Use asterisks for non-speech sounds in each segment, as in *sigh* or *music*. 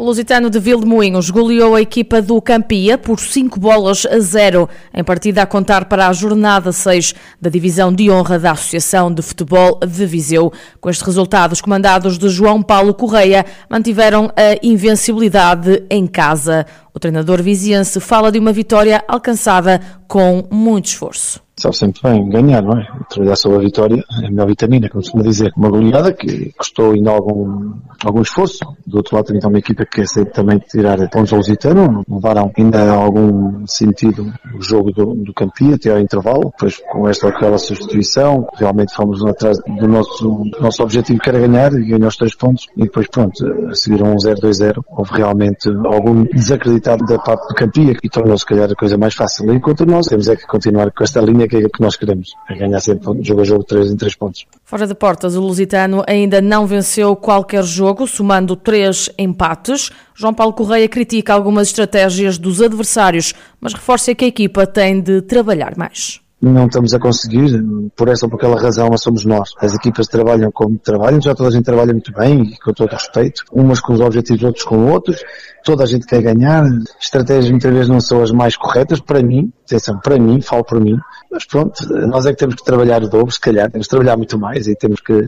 O Lusitano de Vildemoinhos goleou a equipa do Campia por 5 bolas a 0, em partida a contar para a jornada 6 da divisão de honra da Associação de Futebol de Viseu. Com este resultado, os comandados de João Paulo Correia mantiveram a invencibilidade em casa. O treinador viziense fala de uma vitória alcançada com muito esforço sabe sempre bem ganhar, não é? Trabalhar sobre a vitória é a melhor vitamina, como se costuma dizer. Uma goleada que custou ainda algum, algum esforço. Do outro lado, tem uma equipa que quer sempre também tirar pontos ao Lusitano. Levaram ainda algum sentido o jogo do, do Campia até ao intervalo. Depois, com esta ou aquela substituição, realmente fomos atrás do nosso, nosso objetivo que era ganhar e ganhar os três pontos. E depois, pronto, a seguir um 0-2-0. Houve realmente algum desacreditado da parte do Campia e tornou se calhar a coisa mais fácil. Enquanto nós temos é que continuar com esta linha que é que nós queremos, é ganhar sempre jogo a jogo 3 em 3 pontos. Fora de portas, o Lusitano ainda não venceu qualquer jogo, somando três empates. João Paulo Correia critica algumas estratégias dos adversários, mas reforça que a equipa tem de trabalhar mais não estamos a conseguir, por essa ou por aquela razão, mas somos nós. As equipas trabalham como trabalham, já toda a gente trabalha muito bem e com todo respeito, umas com os objetivos, outros com outros, toda a gente quer ganhar, estratégias muitas vezes não são as mais corretas, para mim, atenção, para mim, falo por mim, mas pronto, nós é que temos que trabalhar o dobro, se calhar, temos que trabalhar muito mais e temos que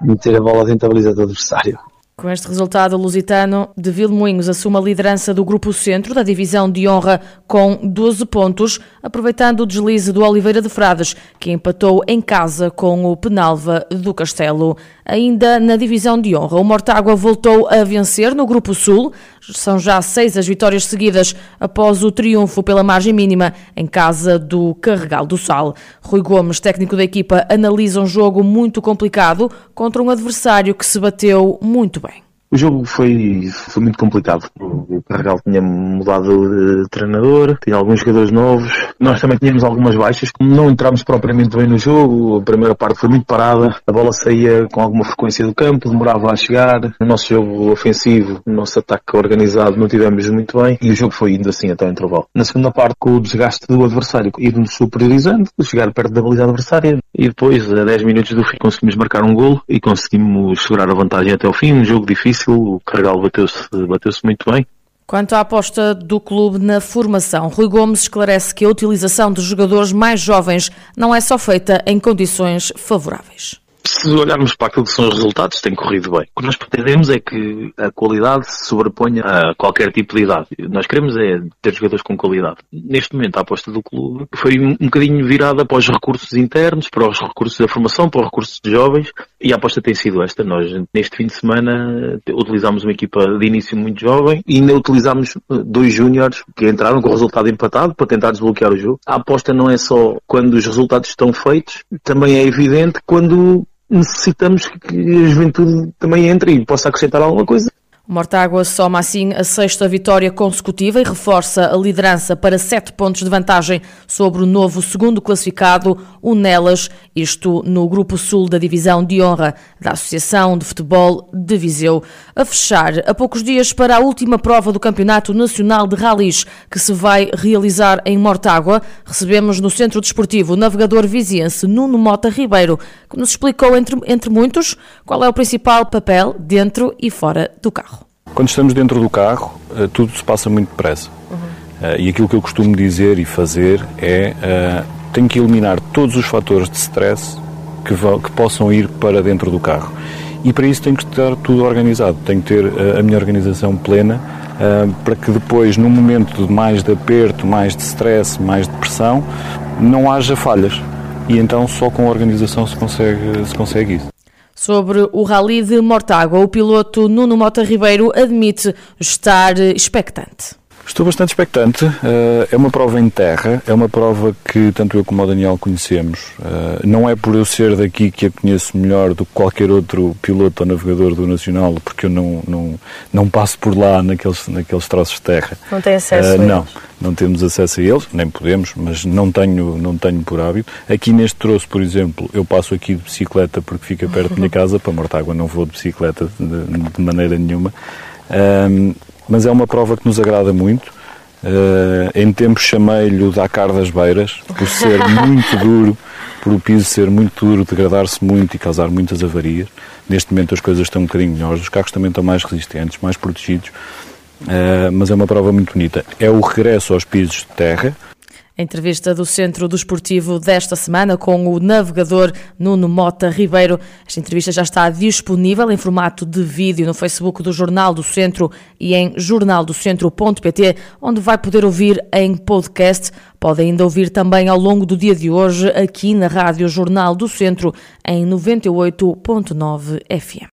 meter a bola dentro da baliza do adversário. Com este resultado, o Lusitano de Vilmoinhos assume a liderança do Grupo Centro da Divisão de Honra com 12 pontos, aproveitando o deslize do Oliveira de Frades, que empatou em casa com o Penalva do Castelo. Ainda na Divisão de Honra, o Mortágua voltou a vencer no Grupo Sul. São já seis as vitórias seguidas após o triunfo pela margem mínima em casa do Carregal do Sal. Rui Gomes, técnico da equipa, analisa um jogo muito complicado contra um adversário que se bateu muito. O jogo foi, foi muito complicado. O Carregal tinha mudado de treinador, tinha alguns jogadores novos. Nós também tínhamos algumas baixas. Como não entramos propriamente bem no jogo, a primeira parte foi muito parada. A bola saía com alguma frequência do campo, demorava a chegar. No nosso jogo ofensivo, no nosso ataque organizado, não tivemos muito bem. E o jogo foi indo assim até o intervalo. Na segunda parte, com o desgaste do adversário, ir-nos superiorizando, chegar perto da baliza adversária. E depois, a 10 minutos do fim, conseguimos marcar um golo e conseguimos segurar a vantagem até o fim. Um jogo difícil o Carregal bateu-se bateu muito bem. Quanto à aposta do clube na formação, Rui Gomes esclarece que a utilização de jogadores mais jovens não é só feita em condições favoráveis se olharmos para aquilo que são os resultados, tem corrido bem. O que nós pretendemos é que a qualidade se sobreponha a qualquer tipo de idade. Nós queremos é ter jogadores com qualidade. Neste momento, a aposta do clube foi um bocadinho virada para os recursos internos, para os recursos da formação, para os recursos de jovens, e a aposta tem sido esta. Nós, neste fim de semana, utilizámos uma equipa de início muito jovem e ainda utilizámos dois júniores que entraram com o resultado empatado para tentar desbloquear o jogo. A aposta não é só quando os resultados estão feitos, também é evidente quando necessitamos que a juventude também entre e possa acrescentar alguma coisa. O Mortágua soma assim a sexta vitória consecutiva e reforça a liderança para sete pontos de vantagem sobre o novo segundo classificado, o Nelas, isto no Grupo Sul da Divisão de Honra da Associação de Futebol de Viseu. A fechar, a poucos dias para a última prova do Campeonato Nacional de Ralis, que se vai realizar em Mortágua, recebemos no Centro Desportivo o navegador viziense Nuno Mota Ribeiro, que nos explicou, entre, entre muitos, qual é o principal papel dentro e fora do carro. Quando estamos dentro do carro, eh, tudo se passa muito depressa. Uhum. E aquilo que eu costumo dizer e fazer é uh, tenho que eliminar todos os fatores de stress que, que, possam ir para dentro do carro. E para isso tenho que estar tudo organizado, tenho que ter uh, a minha organização plena uh, para que depois, num momento de mais de aperto, mais de stress, mais de pressão, não haja falhas. E então só com a organização se consegue, se consegue isso. Sobre o Rally de Mortágua, o piloto Nuno Mota Ribeiro admite estar expectante. Estou bastante expectante. Uh, é uma prova em terra, é uma prova que tanto eu como o Daniel conhecemos. Uh, não é por eu ser daqui que a conheço melhor do que qualquer outro piloto ou navegador do Nacional, porque eu não, não, não passo por lá naqueles, naqueles troços de terra. Não tem acesso uh, a Não, não temos acesso a eles, nem podemos, mas não tenho, não tenho por hábito. Aqui neste troço, por exemplo, eu passo aqui de bicicleta porque fica perto da minha *laughs* casa, para Mortágua não vou de bicicleta de, de maneira nenhuma. Um, mas é uma prova que nos agrada muito. Uh, em tempos chamei-lhe o Dakar das Beiras, por ser *laughs* muito duro, por o piso ser muito duro, degradar-se muito e causar muitas avarias. Neste momento as coisas estão um bocadinho melhores, os carros também estão mais resistentes, mais protegidos, uh, mas é uma prova muito bonita. É o regresso aos pisos de terra, a entrevista do Centro do Esportivo desta semana com o navegador Nuno Mota Ribeiro. Esta entrevista já está disponível em formato de vídeo no Facebook do Jornal do Centro e em jornaldocentro.pt, onde vai poder ouvir em podcast. Pode ainda ouvir também ao longo do dia de hoje aqui na Rádio Jornal do Centro em 98.9 FM.